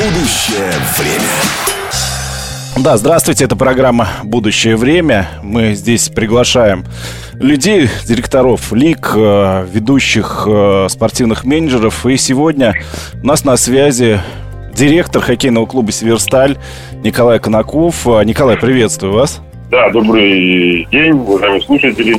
Будущее время. Да, здравствуйте, это программа «Будущее время». Мы здесь приглашаем людей, директоров лиг, э, ведущих э, спортивных менеджеров. И сегодня у нас на связи директор хоккейного клуба «Северсталь» Николай Конаков. Николай, приветствую вас. Да, добрый день, уважаемые слушатели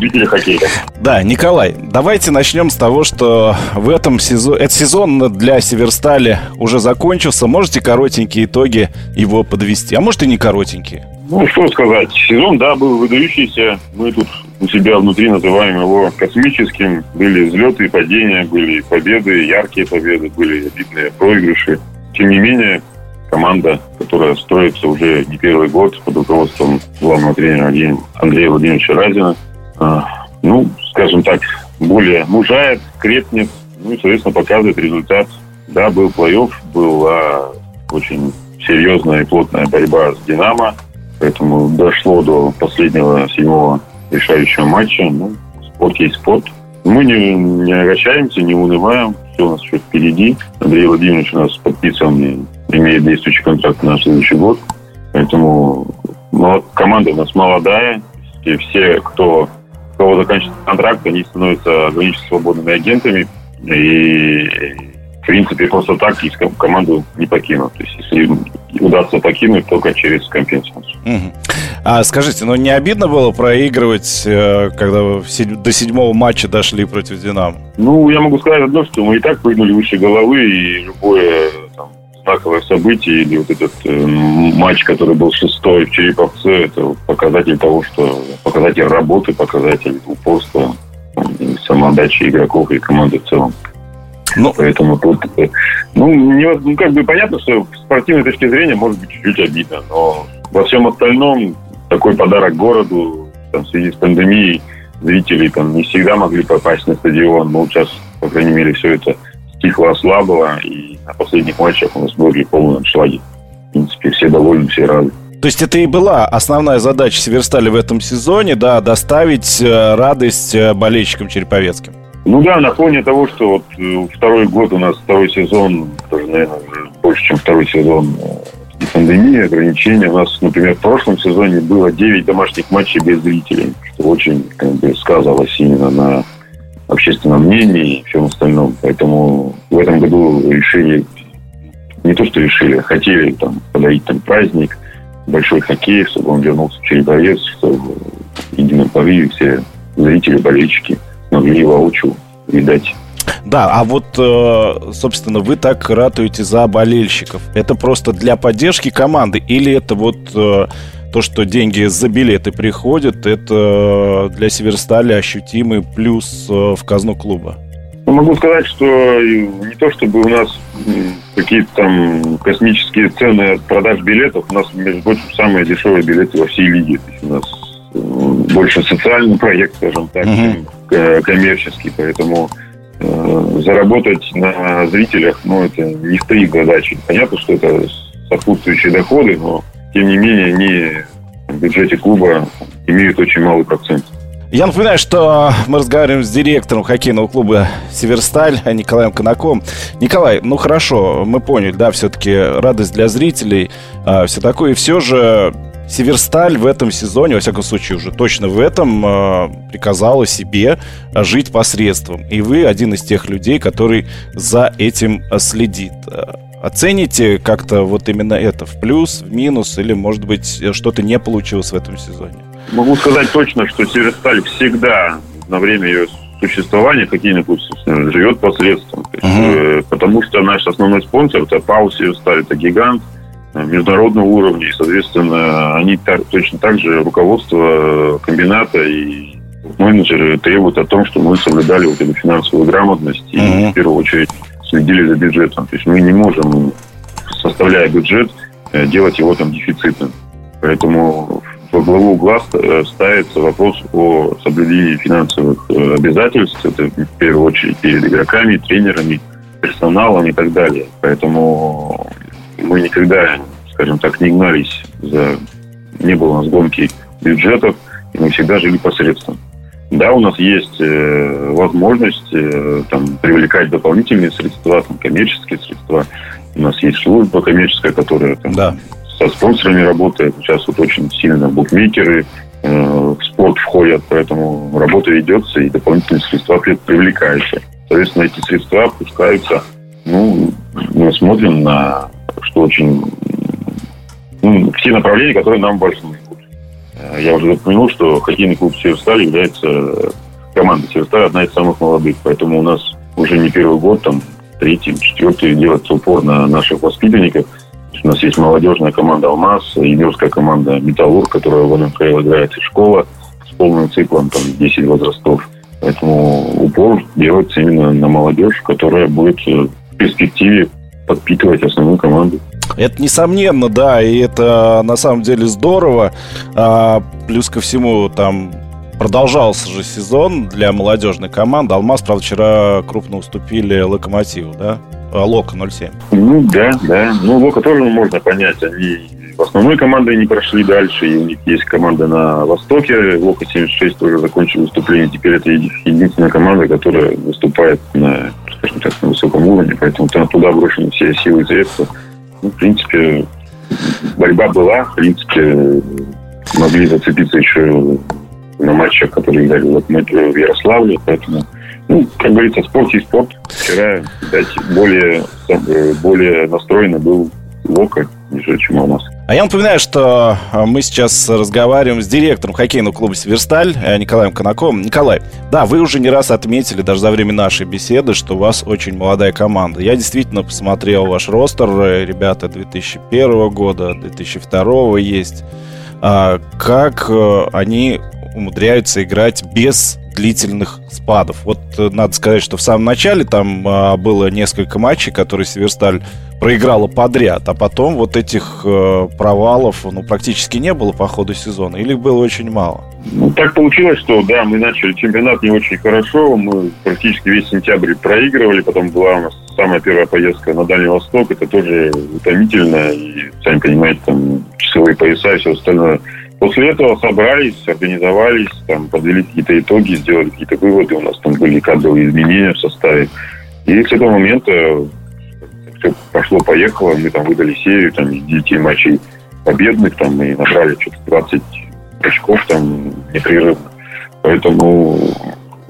любители хоккея. Да, Николай, давайте начнем с того, что в этом сезоне, этот сезон для Северстали уже закончился. Можете коротенькие итоги его подвести? А может и не коротенькие? Ну, что сказать. Сезон, да, был выдающийся. Мы тут у себя внутри называем его космическим. Были взлеты и падения, были победы, яркие победы, были обидные проигрыши. Тем не менее, команда, которая строится уже не первый год под руководством главного тренера Андрея Владимировича Разина. А, ну, скажем так, более мужает, крепнет, ну и, соответственно, показывает результат. Да, был плей-офф, была очень серьезная и плотная борьба с «Динамо», поэтому дошло до последнего седьмого решающего матча. Ну, спорт есть спорт. Мы не, не огорчаемся, не унываем, все у нас еще впереди. Андрей Владимирович у нас подписан имеет действующий контракт на следующий год. Поэтому команда у нас молодая. И все, кто, кого заканчивает контракт, они становятся ограниченно свободными агентами. И, в принципе, просто так из команду не покинут. То есть, если удастся покинуть, только через компенсацию. Угу. А скажите, ну не обидно было проигрывать, э, когда вы до седьмого матча дошли против «Динамо»? Ну, я могу сказать одно, что мы и так прыгнули выше головы, и любое знаковое событие или вот этот э, матч, который был шестой в Череповце, это показатель того, что показатель работы, показатель упорства, самоотдачи игроков и команды в целом. Ну, Поэтому тут, э, ну, не, ну, как бы понятно, что с спортивной точки зрения может быть чуть-чуть обидно, но во всем остальном такой подарок городу там, в связи с пандемией зрители там не всегда могли попасть на стадион, но сейчас, по крайней мере, все это стихло, ослабло, и на последних матчах у нас были полные аншлаги. В принципе, все довольны, все рады. То есть это и была основная задача Северстали в этом сезоне, да, доставить э, радость э, болельщикам череповецким. Ну да, на фоне того, что вот э, второй год у нас, второй сезон, даже, наверное, уже больше, чем второй сезон и пандемия, ограничения. У нас, например, в прошлом сезоне было 9 домашних матчей без зрителей, что очень как бы, сказалось именно на общественном мнении и всем остальном. Поэтому этом году решили, не то что решили, а хотели там подарить там праздник, большой хоккей, чтобы он вернулся в Череповец, чтобы в едином порыве все зрители, болельщики могли воочию видать. Да, а вот, э, собственно, вы так ратуете за болельщиков. Это просто для поддержки команды или это вот э, то, что деньги за билеты приходят, это для Северстали ощутимый плюс э, в казну клуба. Ну, могу сказать, что не то чтобы у нас какие-то там космические цены от продаж билетов, у нас, между прочим, самые дешевые билеты во всей лиге. То есть у нас э, больше социальный проект, скажем так, uh-huh. чем коммерческий, поэтому э, заработать на зрителях, ну, это не стоит задачей. Понятно, что это сопутствующие доходы, но тем не менее, они в бюджете клуба имеют очень малый процент. Я напоминаю, что мы разговариваем с директором хоккейного клуба «Северсталь» Николаем Конаком. Николай, ну хорошо, мы поняли, да, все-таки радость для зрителей, э, все такое. И все же Северсталь в этом сезоне, во всяком случае уже точно в этом, э, приказала себе жить посредством. И вы один из тех людей, который за этим следит. Оцените как-то вот именно это в плюс, в минус, или, может быть, что-то не получилось в этом сезоне? Могу сказать точно, что Северсталь всегда на время ее существования хоккейный клуб живет посредством. Uh-huh. Потому что наш основной спонсор это ПАО Северсталь, это гигант э, международного уровня. И, соответственно, они так, точно так же руководство комбината и менеджеры требуют о том, что мы соблюдали вот эту финансовую грамотность и, uh-huh. в первую очередь, следили за бюджетом. То есть мы не можем, составляя бюджет, э, делать его там дефицитным. Поэтому во главу угла э, ставится вопрос о соблюдении финансовых э, обязательств. Это в первую очередь перед игроками, тренерами, персоналом и так далее. Поэтому мы никогда, скажем так, не гнались за... Не было у нас гонки бюджетов, и мы всегда жили посредством. Да, у нас есть э, возможность э, там, привлекать дополнительные средства, там, коммерческие средства. У нас есть служба коммерческая, которая там, да. Со спонсорами работает. Сейчас вот очень сильно букмекеры э, в спорт входят, поэтому работа ведется и дополнительные средства привлекаются. Соответственно, эти средства опускаются. Ну, мы смотрим на что очень ну, в те направления, которые нам важны. Э, я уже упомянул, что хоккейный клуб «Северсталь» является команда «Северсталь» одна из самых молодых. Поэтому у нас уже не первый год, там, третий, четвертый делается упор на наших воспитанников. У нас есть молодежная команда «Алмаз», юниорская команда «Металлург», которая в НМХЛ играет, и школа с полным циклом, там, 10 возрастов. Поэтому упор делается именно на молодежь, которая будет в перспективе подпитывать основную команду. Это несомненно, да, и это на самом деле здорово. А, плюс ко всему, там продолжался же сезон для молодежной команды. Алмаз, правда, вчера крупно уступили Локомотиву, да? А, Лока 0-7. Ну, да, да. Ну, Лока тоже можно понять. Они в основной команды не прошли дальше, и у них есть команда на Востоке. Лока 76 тоже закончил выступление. Теперь это единственная команда, которая выступает на, скажем так, на высоком уровне, поэтому там туда брошены все силы и средства. Ну, в принципе, борьба была, в принципе, могли зацепиться еще на матчах, которые играли в Ярославле, поэтому, ну, как говорится, спорт и спорт. Вчера, кстати, более, более настроенный был Лока, нежели чем у нас. А я напоминаю, что а, мы сейчас разговариваем с директором хоккейного клуба «Северсталь» э, Николаем Конаковым. Николай, да, вы уже не раз отметили, даже за время нашей беседы, что у вас очень молодая команда. Я действительно посмотрел ваш ростер. Э, ребята 2001 года, 2002 есть. А, как э, они умудряются играть без длительных спадов. Вот надо сказать, что в самом начале там а, было несколько матчей, которые Северсталь проиграла подряд, а потом вот этих э, провалов ну, практически не было по ходу сезона, или было очень мало? Так получилось, что да, мы начали чемпионат не очень хорошо, мы практически весь сентябрь проигрывали, потом была у нас самая первая поездка на Дальний Восток, это тоже утомительно, и, сами понимаете, там часовые пояса и все остальное. После этого собрались, организовались, там, подвели какие-то итоги, сделали какие-то выводы, у нас там были кадровые изменения в составе. И с этого момента все пошло-поехало. Мы там выдали серию там, из 9 матчей победных, там, и набрали что-то 20 очков там непрерывно. Поэтому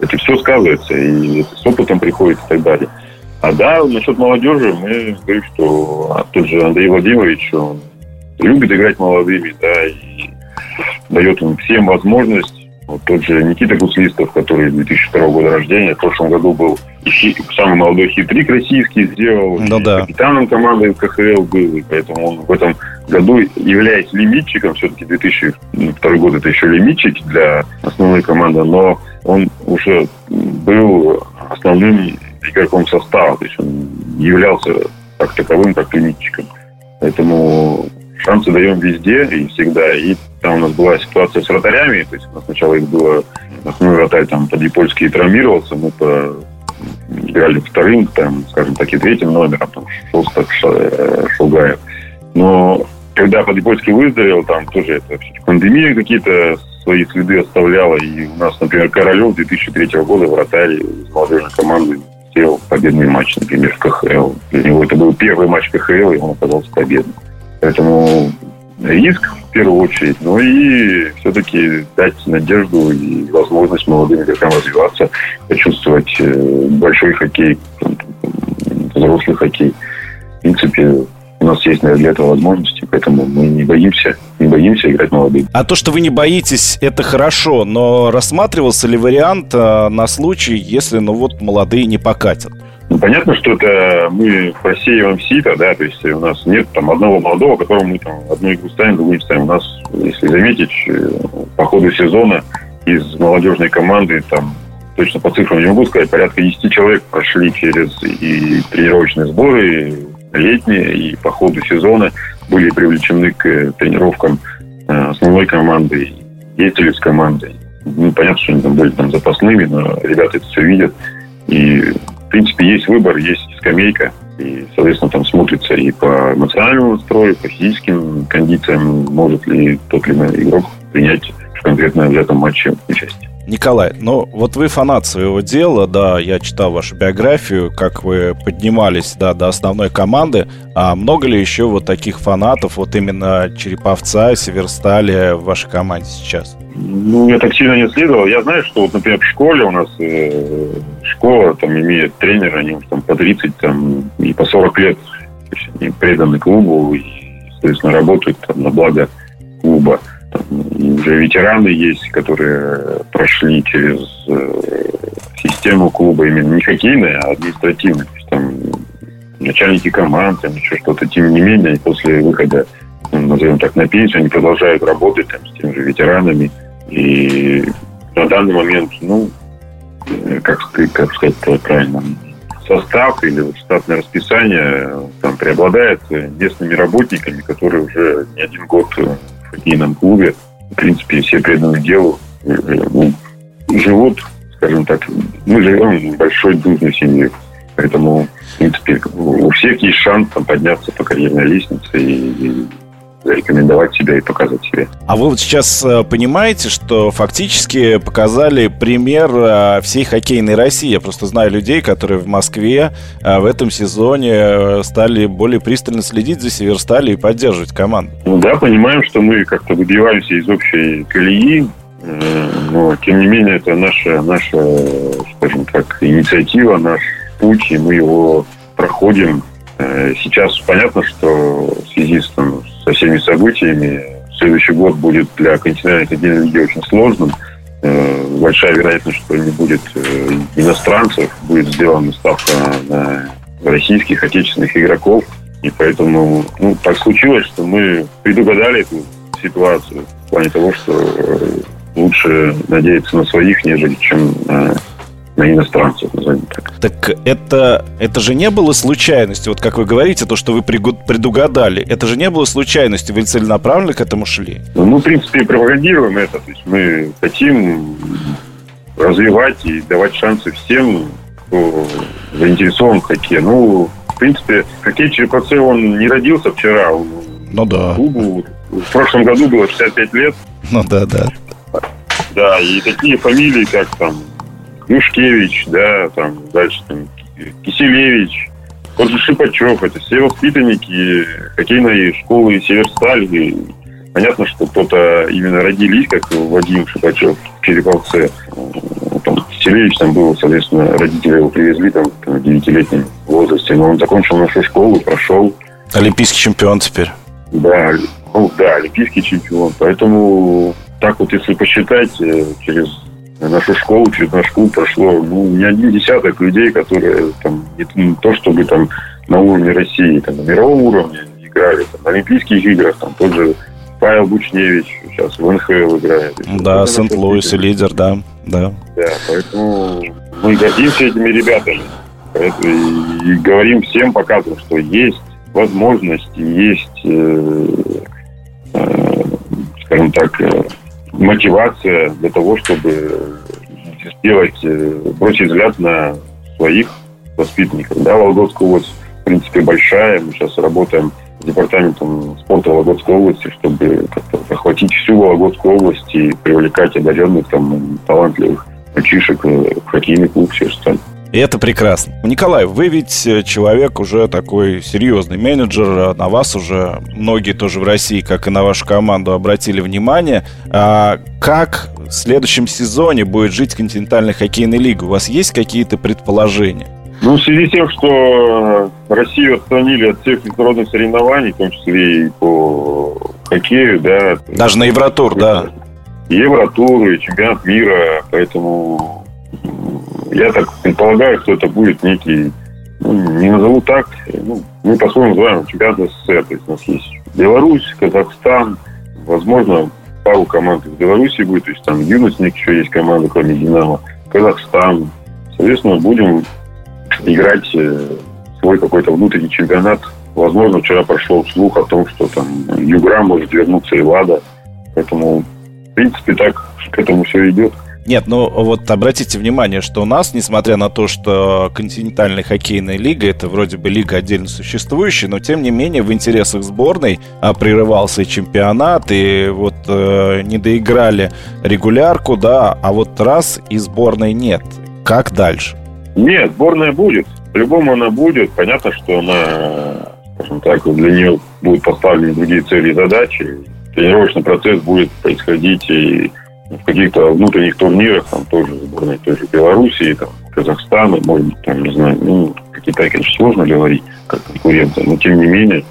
это все сказывается, и с опытом приходит и так далее. А да, насчет молодежи, мы говорим, что тот же Андрей Владимирович, он любит играть молодыми, да, и дает им всем возможность вот тот же Никита Гуслистов, который 2002 года рождения, в прошлом году был самый молодой хитрик российский, сделал. Ну, да. Капитаном команды КХЛ был, и поэтому он в этом году, являясь лимитчиком, все-таки 2002 год это еще лимитчик для основной команды, но он уже был основным игроком состава, то есть он являлся как таковым, как лимитчиком. Поэтому шансы даем везде и всегда. И там у нас была ситуация с вратарями, то есть у нас сначала их было, основной вратарь там Подъепольский травмировался, мы по играли вторым, там, скажем так, и третьим номером, там, Шостак, э, Шугаев. Но когда Подъепольский выздоровел, там тоже это пандемия какие-то свои следы оставляла. И у нас, например, Королев 2003 года вратарь из молодежной команды сделал победный матч, например, в КХЛ. Для него это был первый матч КХЛ, и он оказался победным. Поэтому риск в первую очередь, но и все-таки дать надежду и возможность молодым игрокам развиваться, почувствовать э, большой хоккей, взрослый хоккей. В принципе, у нас есть для этого возможности, поэтому мы не боимся, не боимся играть молодым. А то, что вы не боитесь, это хорошо, но рассматривался ли вариант э, на случай, если, ну вот, молодые не покатят? Ну, понятно, что это мы просеиваем сито, да, то есть у нас нет там одного молодого, которого мы там одну игру ставим, другую не ставим. У нас, если заметить, э, по ходу сезона из молодежной команды там точно по цифрам не могу сказать, порядка 10 человек прошли через и тренировочные сборы летние, и по ходу сезона были привлечены к тренировкам э, основной команды, ездили с командой. Ну, понятно, что они там были там запасными, но ребята это все видят. И принципе, есть выбор, есть скамейка, и, соответственно, там смотрится и по эмоциональному настрою, по физическим кондициям, может ли тот или иной игрок принять в конкретно в этом матче участие. Николай, ну вот вы фанат своего дела, да, я читал вашу биографию, как вы поднимались, да, до основной команды. А много ли еще вот таких фанатов, вот именно Череповца, Северстали в вашей команде сейчас? Ну, я так сильно не следовал. Я знаю, что вот, например, в школе у нас э, школа там имеет тренера, они там по 30 там, и по 40 лет. Они преданы клубу и, соответственно, работают там на благо клуба. Там, уже ветераны есть, которые прошли через э, систему клуба именно не хоккейная, а административная. То есть там начальники команд, там еще что-то. Тем не менее, после выхода, ну, назовем так, на пенсию, они продолжают работать там, с теми же ветеранами. И на данный момент, ну, э, как, как сказать правильно, состав или штатное расписание там преобладает местными работниками, которые уже не один год в хоккейном клубе. В принципе, все преданы делу, э, ну, живут, скажем так, мы живем в большой дружной семье. Поэтому, в принципе, у всех есть шанс там, подняться по карьерной лестнице и, зарекомендовать себя и показать себя. А вы вот сейчас э, понимаете, что фактически показали пример э, всей хоккейной России. Я просто знаю людей, которые в Москве э, в этом сезоне стали более пристально следить за Северстали и поддерживать команду. Ну да, понимаем, что мы как-то выбиваемся из общей колеи, но тем не менее это наша, наша, скажем так, инициатива, наш путь, и мы его проходим. Сейчас понятно, что в связи с, там, со всеми событиями. Следующий год будет для континентальной лиги очень сложным. Э, большая вероятность, что не будет э, иностранцев, будет сделана ставка на российских, отечественных игроков. И поэтому ну, так случилось, что мы предугадали эту ситуацию в плане того, что э, лучше надеяться на своих, нежели чем на на иностранцев, назовем так. Так это, это же не было случайностью, вот как вы говорите, то, что вы предугадали, это же не было случайностью, вы целенаправленно к этому шли? Ну, мы, в принципе, пропагандируем это, то есть мы хотим развивать и давать шансы всем, кто заинтересован в хоккее. Ну, в принципе, хоккей Череповце, он не родился вчера, он ну да. Клубу в прошлом году было 65 лет. Ну да, да. Да, и такие фамилии, как там Юшкевич, да, там дальше там Киселевич, тот же Шипачев, это все воспитанники хоккейной школы Северсталь. И понятно, что кто-то именно родились, как Вадим Шипачев в Череповце. Там, Киселевич там был, соответственно, родители его привезли там в девятилетнем возрасте, но он закончил нашу школу, прошел. Олимпийский чемпион теперь. Да, ну да, олимпийский чемпион. Поэтому так вот, если посчитать, э, через нашу школу, через наш клуб прошло ну, не один десяток людей, которые там не то чтобы там на уровне России, там, на мировом уровне играли, там, на Олимпийских играх, там тот же Павел Бучневич сейчас в НХЛ играет. Да, Сент-Луис и лидер, да, да. Да, поэтому мы гордимся этими ребятами. И, и говорим всем, показываем, что есть возможность, есть, э, э, скажем так, э, мотивация для того, чтобы сделать, э, бросить взгляд на своих воспитанников. Да, Вологодская область, в принципе, большая. Мы сейчас работаем с департаментом спорта Вологодской области, чтобы охватить всю Вологодскую область и привлекать одаренных, там, талантливых мальчишек в хоккейный клуб «Северсталь». И это прекрасно. Николай, вы ведь э, человек уже такой серьезный менеджер. А на вас уже многие тоже в России, как и на вашу команду, обратили внимание. А как в следующем сезоне будет жить континентальная хоккейная лига? У вас есть какие-то предположения? Ну, в связи с тем, что Россию отстранили от всех международных соревнований, в том числе и по хоккею, да. Даже на Евротур, да. Евротур и чемпионат мира, поэтому я так предполагаю, что это будет некий, ну, не назову так, ну, мы по-своему называем чемпионат СССР. То есть у нас есть Беларусь, Казахстан, возможно, пару команд из Беларуси будет, то есть там них еще есть команда, кроме Динамо, Казахстан. Соответственно, будем играть э, свой какой-то внутренний чемпионат. Возможно, вчера прошел слух о том, что там Югра может вернуться и Лада. Поэтому, в принципе, так к этому все идет. Нет, ну вот обратите внимание, что у нас, несмотря на то, что континентальная хоккейная лига это вроде бы лига отдельно существующая, но тем не менее в интересах сборной а, прерывался и чемпионат, и вот э, не доиграли регулярку, да, а вот раз и сборной нет. Как дальше? Нет, сборная будет. По-любому она будет. Понятно, что она, скажем так, для нее будут поставлены другие цели и задачи. Тренировочный процесс будет происходить и в каких-то внутренних турнирах, там тоже сборной той же Белоруссии, там, Казахстана, может быть, там, не знаю, ну, Китай, конечно, сложно говорить, как конкуренция, но тем не менее,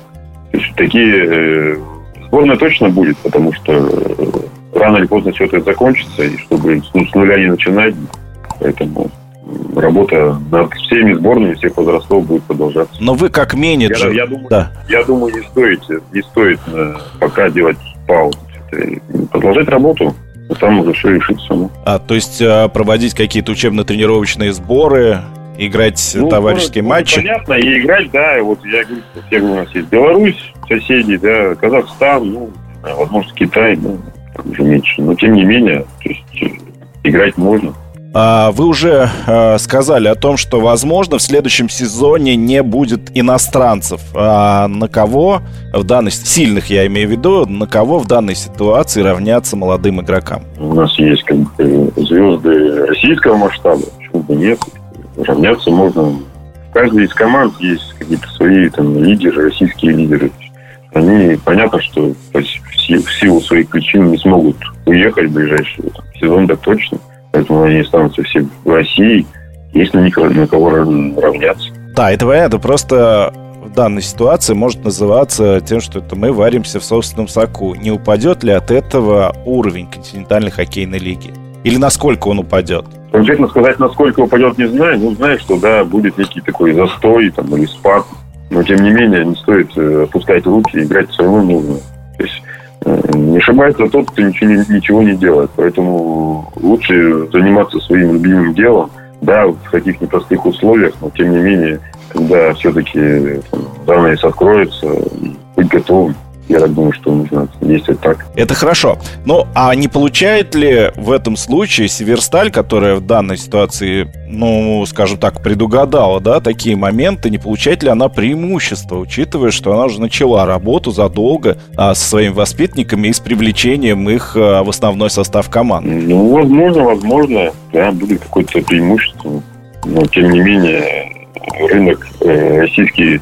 то есть такие э, сборная точно будет, потому что э, рано или поздно все это закончится, и чтобы ну, с нуля не начинать, поэтому работа над всеми сборными всех возрастов будет продолжаться. Но вы как менеджер... Я, я, думаю, да. я думаю, не стоит, не стоит э, пока делать паузу. Продолжать работу, а там уже все решится само. А, то есть э, проводить какие-то учебно-тренировочные сборы, играть ну, товарищеские ну, матчи? Понятно, и играть, да. Вот я говорю, говорю, у нас есть Беларусь, соседи, да, Казахстан, ну, возможно, Китай, ну, уже меньше. Но тем не менее, то есть э, играть можно. А, вы уже а, сказали о том, что, возможно, в следующем сезоне не будет иностранцев. А на кого в данной сильных, я имею в виду, на кого в данной ситуации равняться молодым игрокам? У нас есть как бы звезды российского масштаба, почему бы нет? Равняться можно. В каждой из команд есть какие-то свои там лидеры, российские лидеры. Они, понятно, что в силу своих причин не смогут уехать в ближайший сезон, так точно. Поэтому они останутся все в России. Есть на, них, на кого равняться. Да, это понятно. Просто в данной ситуации может называться тем, что это мы варимся в собственном соку. Не упадет ли от этого уровень континентальной хоккейной лиги? Или насколько он упадет? Конкретно сказать, насколько упадет, не знаю. Ну, знаю, что да, будет некий такой застой там, или спад. Но, тем не менее, не стоит э, опускать руки, играть все равно нужно. То есть не ошибается тот, кто ничего ничего не делает. Поэтому лучше заниматься своим любимым делом, да, в таких непростых условиях, но тем не менее, когда все-таки занавес откроется, быть готовым я так думаю, что нужно действовать так. Это хорошо. Ну, а не получает ли в этом случае Северсталь, которая в данной ситуации, ну, скажем так, предугадала, да, такие моменты, не получает ли она преимущество, учитывая, что она уже начала работу задолго а, со своими воспитанниками и с привлечением их а, в основной состав команды? Ну, возможно, возможно, да, будет какое-то преимущество. Но, тем не менее, рынок э, российский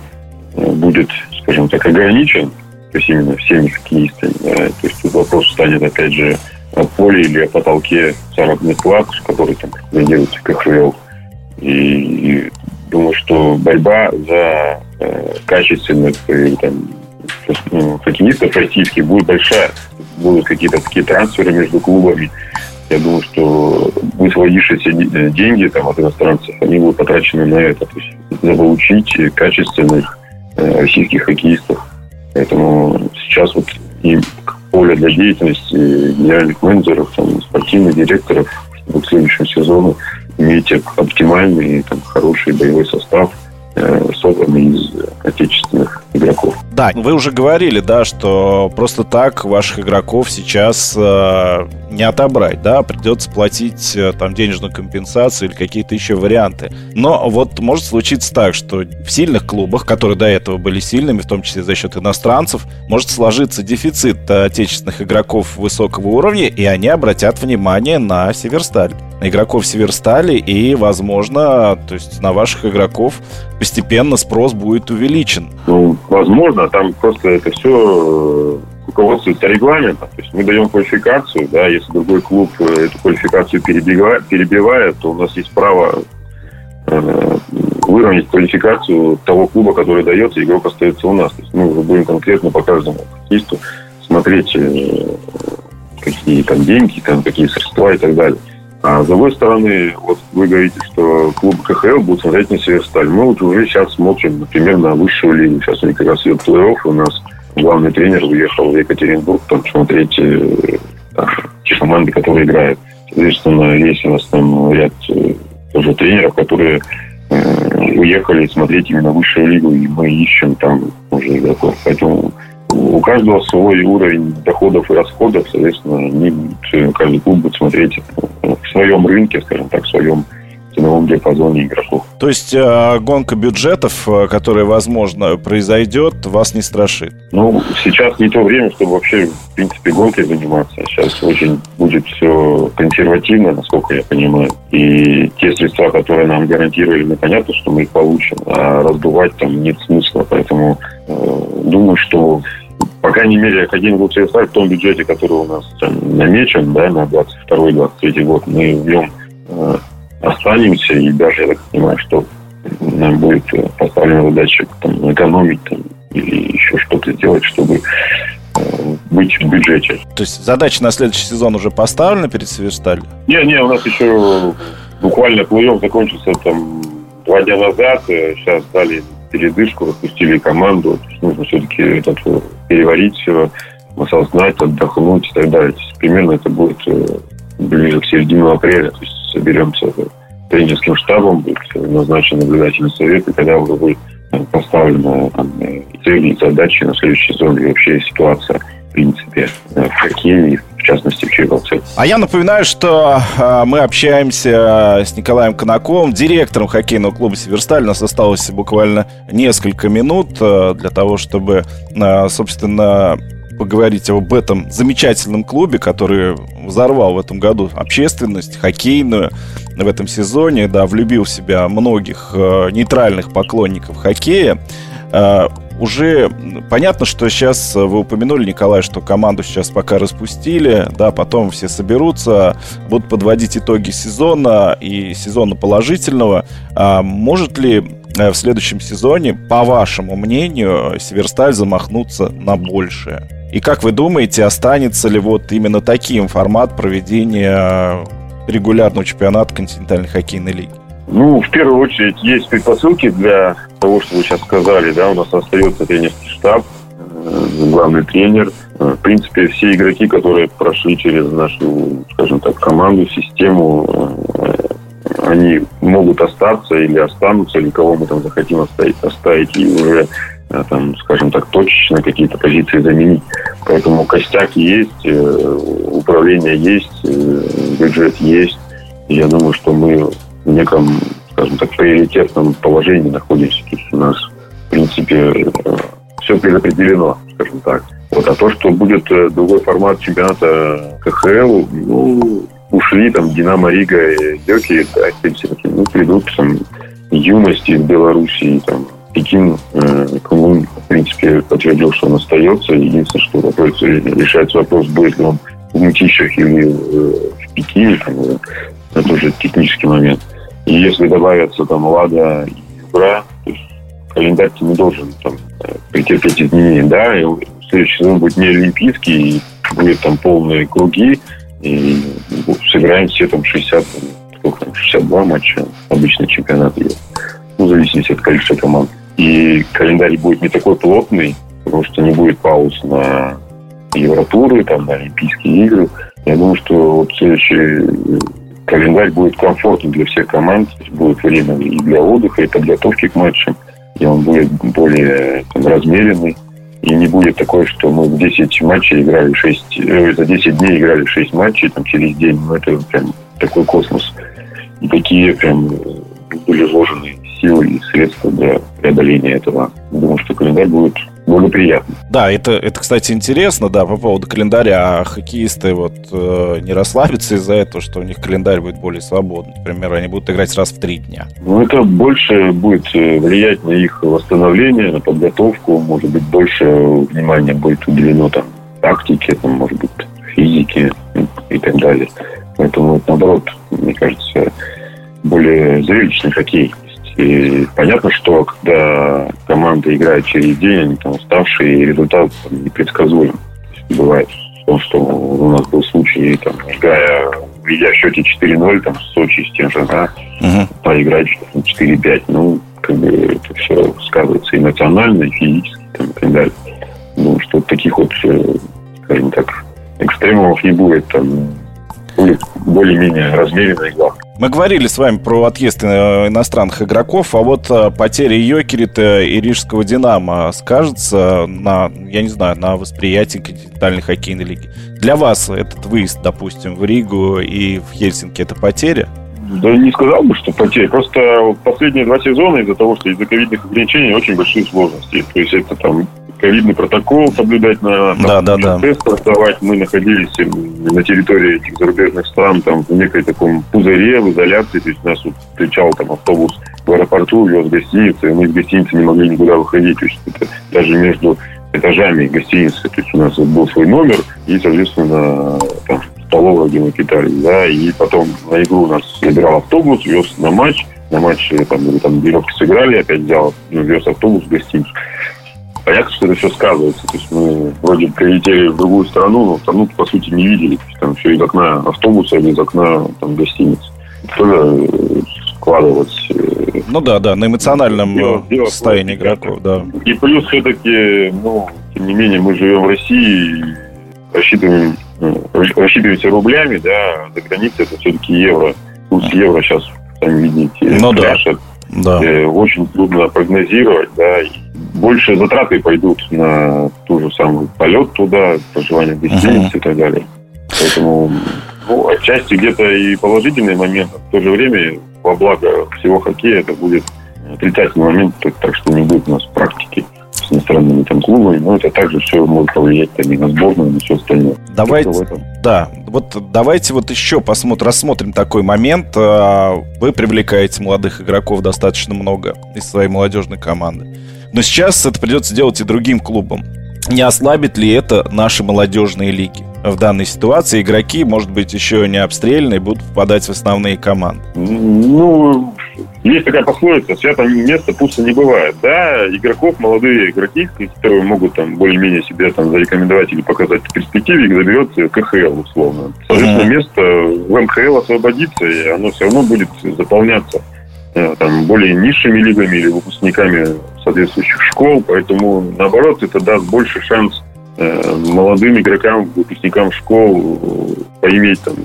э, будет, скажем так, ограничен то есть именно всеми хоккеистами. Да. То есть тут вопрос станет, опять же, о поле или о потолке заработных плат, который там контролируется КХЛ. И, и думаю, что борьба за э, качественных и, там, ну, хоккеистов российских будет большая. Будут какие-то такие трансферы между клубами. Я думаю, что высвободившиеся деньги там, от иностранцев, они будут потрачены на это. То есть заполучить качественных э, российских хоккеистов. Поэтому сейчас вот и поле для деятельности генеральных менеджеров, там, спортивных директоров, чтобы к следующему сезону иметь оптимальный, там, хороший боевой состав – Э, собранный из отечественных игроков. Да, вы уже говорили, да, что просто так ваших игроков сейчас э, не отобрать, да, придется платить э, там денежную компенсацию или какие-то еще варианты. Но вот может случиться так, что в сильных клубах, которые до этого были сильными, в том числе за счет иностранцев, может сложиться дефицит отечественных игроков высокого уровня, и они обратят внимание на Северсталь игроков Северстали и, возможно, то есть на ваших игроков постепенно спрос будет увеличен. Ну, возможно, там просто это все э, руководствуется регламентом. То есть мы даем квалификацию, да, если другой клуб э, эту квалификацию перебивает, перебивает то у нас есть право э, выровнять квалификацию того клуба, который дается, игрок остается у нас. То есть мы уже будем конкретно по каждому хоккеисту смотреть, какие там деньги, там, какие средства и так далее. А с другой стороны, вот вы говорите, что клуб КХЛ будет смотреть на Северсталь. Мы вот уже сейчас смотрим, например, на высшую лигу. Сейчас они как раз идет плей-офф, у нас главный тренер уехал в Екатеринбург там смотреть э, те команды, которые играют. Соответственно, есть у нас там ряд э, тоже тренеров, которые э, уехали смотреть именно высшую лигу, и мы ищем там уже игроков. Поэтому у каждого свой уровень доходов и расходов, соответственно, каждый клуб будет смотреть в своем рынке, скажем так, в своем ценовом диапазоне игроков. То есть э, гонка бюджетов, э, которая, возможно, произойдет, вас не страшит? Ну, сейчас не то время, чтобы вообще, в принципе, гонкой заниматься. Сейчас очень будет все консервативно, насколько я понимаю. И те средства, которые нам гарантировали, ну, понятно, что мы их получим, а раздувать там нет смысла. Поэтому э, думаю, что крайней мере, Академия Гуцерсаль в том бюджете, который у нас там, намечен да, на 22-23 год, мы в нем э, останемся, и даже, я так понимаю, что нам будет э, поставлена задача там, экономить там, или еще что-то сделать, чтобы э, быть в бюджете. То есть задача на следующий сезон уже поставлена перед Северсталью? Не, не, у нас еще буквально плей закончился там два дня назад. Э, сейчас дали передышку, распустили команду. Нужно все-таки этот, переварить все, осознать, отдохнуть и так далее. Примерно это будет ближе к середине апреля. То есть соберемся тренерским штабом, будет назначен наблюдательный совет, и когда уже будет поставлена там, цели и задачи на следующий сезон и вообще ситуация в принципе, в хоккее, в частности, в Череповце. А я напоминаю, что э, мы общаемся с Николаем Конаковым, директором хоккейного клуба «Северсталь». У нас осталось буквально несколько минут э, для того, чтобы, э, собственно, поговорить об этом замечательном клубе, который взорвал в этом году общественность хоккейную в этом сезоне, да, влюбил в себя многих э, нейтральных поклонников хоккея. Э, уже понятно, что сейчас вы упомянули, Николай, что команду сейчас пока распустили, да, потом все соберутся, будут подводить итоги сезона и сезона положительного. А может ли э, в следующем сезоне, по вашему мнению, Северсталь замахнуться на большее? И как вы думаете, останется ли вот именно таким формат проведения регулярного чемпионата континентальной хоккейной лиги? Ну, в первую очередь, есть предпосылки для того, что вы сейчас сказали. Да, у нас остается тренерский штаб, э, главный тренер. Э, в принципе, все игроки, которые прошли через нашу, скажем так, команду, систему, э, они могут остаться или останутся, или кого мы там захотим оставить, оставить и уже там, скажем так, точечно какие-то позиции заменить. Поэтому костяк есть, управление есть, бюджет есть. Я думаю, что мы неком, скажем так, приоритетном положении находимся. То есть у нас, в принципе, все предопределено, скажем так. Вот, а то, что будет другой формат чемпионата КХЛ, ну, ушли там Динамо Рига и Дёки, да, ну, придут там юности из Белоруссии, там, Пекин, э, Кунлун, в принципе, подтвердил, что он остается. Единственное, что вопрос, решается вопрос, будет ли он в Мутищах или в Пекине. Там, это уже технический момент. И если добавятся там Лада и Югра, то есть календарь не должен там, претерпеть изменения. Да, и следующий сезон будет не олимпийский, и будет там полные круги, и сыграем все там 60, сколько там, 62 матча, обычный чемпионат есть. Ну, в зависимости от количества команд и календарь будет не такой плотный, потому что не будет пауз на Евротуры, там, на Олимпийские игры. Я думаю, что вот следующий календарь будет комфортным для всех команд. Будет время и для отдыха, и подготовки к матчам. И он будет более там, размеренный. И не будет такое, что мы в 10 матчей играли 6... Э, за 10 дней играли 6 матчей там, через день. Ну, это прям такой космос. И такие прям были вложены силы и средства для преодоления этого. Думаю, что календарь будет благоприятный. Да, это, это, кстати, интересно, да, по поводу календаря. А хоккеисты вот э, не расслабятся из-за этого, что у них календарь будет более свободный. Например, они будут играть раз в три дня. Ну, это больше будет э, влиять на их восстановление, на подготовку. Может быть, больше внимания будет уделено там тактике, там, может быть, физике и так далее. Поэтому, наоборот, мне кажется, более зрелищный хоккей. И понятно, что когда команда играет через день, они там уставшие, и результат там, непредсказуем. Бывает то, что у нас был случай, там, играя, ведя в счете 4-0, там, в Сочи с тем же, да, uh-huh. поиграть 4-5. Ну, как бы это все сказывается эмоционально, и физически, там, и так далее. Ну, что таких вот, э, скажем так, экстремумов не будет, там, будет более-менее размеренная игра. Мы говорили с вами про отъезд э, иностранных игроков, а вот э, потеря Йокерита и Рижского Динамо скажется на, я не знаю, на восприятии континентальной хоккейной лиги. Для вас этот выезд, допустим, в Ригу и в Хельсинки – это потеря? Да не сказал бы, что потеря. Просто последние два сезона из-за того, что из-за ковидных ограничений очень большие сложности. То есть это там ковидный протокол соблюдать на да, да, да. тест продавать. Мы находились на территории этих зарубежных стран, там в некой таком пузыре, в изоляции. То есть нас вот встречал там автобус в аэропорту, вез в гостиницу, и мы из гостиницы не могли никуда выходить. То есть это даже между этажами гостиницы. То есть у нас вот был свой номер и, соответственно, там столовая, где мы питались, да, и потом на игру нас забирал автобус, вез на матч, на матч там, или там веревки сыграли, опять взял, ну, вез автобус в гостиницу. Понятно, что это все сказывается. То есть мы вроде прилетели в другую страну, но страну по сути не видели. То есть, там все из окна автобуса или из окна там, гостиницы. Тоже э, складывалось. Э, ну да, да, на эмоциональном дело, дело состоянии игроков, да. И плюс все-таки, ну, тем не менее, мы живем в России и рассчитываем, рассчитываемся рублями, да, за границей это все-таки евро. Курс евро сейчас, сами видите, ну, крашет. Да. Да. Очень трудно прогнозировать, да, и больше затраты пойдут на ту же самую полет туда, проживание в гостинице uh-huh. и так далее. Поэтому ну, отчасти где-то и положительный момент, в то же время во благо всего хоккея это будет отрицательный момент, так что не будет у нас практики с иностранными там клубами, но это также все может повлиять там, и на сборную, и на все остальное. Давайте, да, вот давайте вот еще посмотрим, рассмотрим такой момент. А, вы привлекаете молодых игроков достаточно много из своей молодежной команды. Но сейчас это придется делать и другим клубам. Не ослабит ли это наши молодежные лиги? В данной ситуации игроки, может быть, еще не обстрельные, будут попадать в основные команды. Ну, есть такая пословица, свято место пусто не бывает. Да, игроков, молодые игроки, которые могут там более-менее себя там зарекомендовать или показать в перспективе, их заберет КХЛ, условно. Соответственно, uh-huh. место в МХЛ освободится, и оно все равно будет заполняться там, более низшими лигами или выпускниками соответствующих школ, поэтому, наоборот, это даст больше шанс э, молодым игрокам, выпускникам школ э, поиметь там,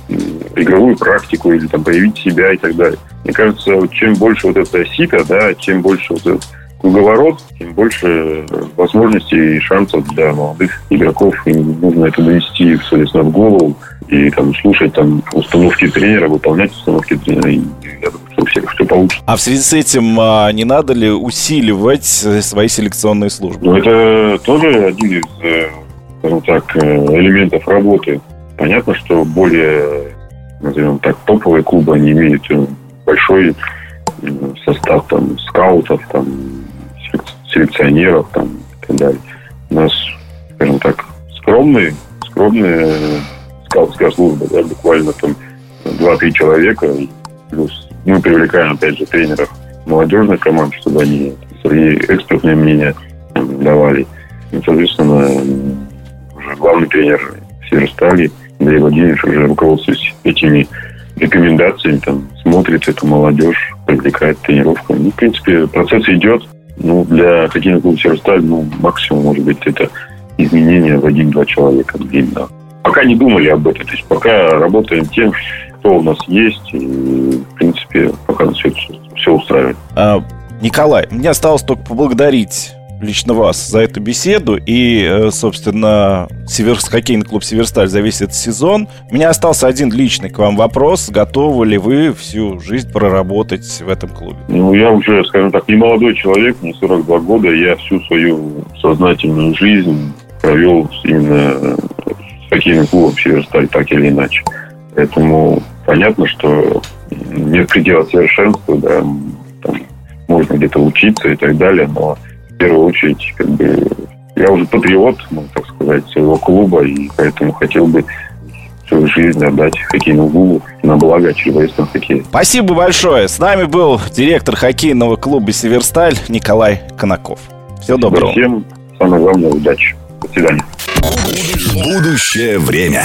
игровую практику или там, проявить себя и так далее. Мне кажется, чем больше вот это сито, да, чем больше вот этот круговорот, тем больше возможностей и шансов для молодых игроков. И нужно это донести, соответственно, в голову и там слушать там установки тренера, выполнять установки тренера. И я думаю, что у всех все получится. А в связи с этим а, не надо ли усиливать свои селекционные службы? Ну, это тоже один из, э, скажем так, э, элементов работы. Понятно, что более, назовем так, топовые клубы, они имеют э, большой состав там скаутов, там селекционеров там и так далее. У нас, скажем так, скромные, скромные скаутская служба, да, буквально там 2-3 человека, плюс мы привлекаем, опять же, тренеров молодежных команд, чтобы они свои экспертные мнения давали. И, соответственно, уже главный тренер Северстали, Андрей Владимирович, уже руководствуясь этими рекомендациями, там, смотрит эту молодежь, привлекает тренировку. Ну, в принципе, процесс идет. Ну, для хоккейного клуба Северсталь, ну, максимум, может быть, это изменение в один-два человека да. Пока не думали об этом. То есть пока работаем тем, что у нас есть. И, в принципе, пока нас все, все устраивает. А, Николай, мне осталось только поблагодарить лично вас за эту беседу. И, э, собственно, Север... хоккейный клуб «Северсталь» за весь этот сезон. У меня остался один личный к вам вопрос. Готовы ли вы всю жизнь проработать в этом клубе? Ну, я уже, скажем так, не молодой человек, мне 42 года. Я всю свою сознательную жизнь провел именно хоккейным клубом «Северсталь», так или иначе. Поэтому понятно, что нет предела совершенства, да, там, можно где-то учиться и так далее, но в первую очередь, как бы, я уже патриот, ну, так сказать, своего клуба, и поэтому хотел бы свою жизнь отдать хоккейному клубу на благо черепашного хоккея. Спасибо большое. С нами был директор хоккейного клуба «Северсталь» Николай Конаков. Всего доброго. Всем самое главное, удачи. До свидания. Будущее время.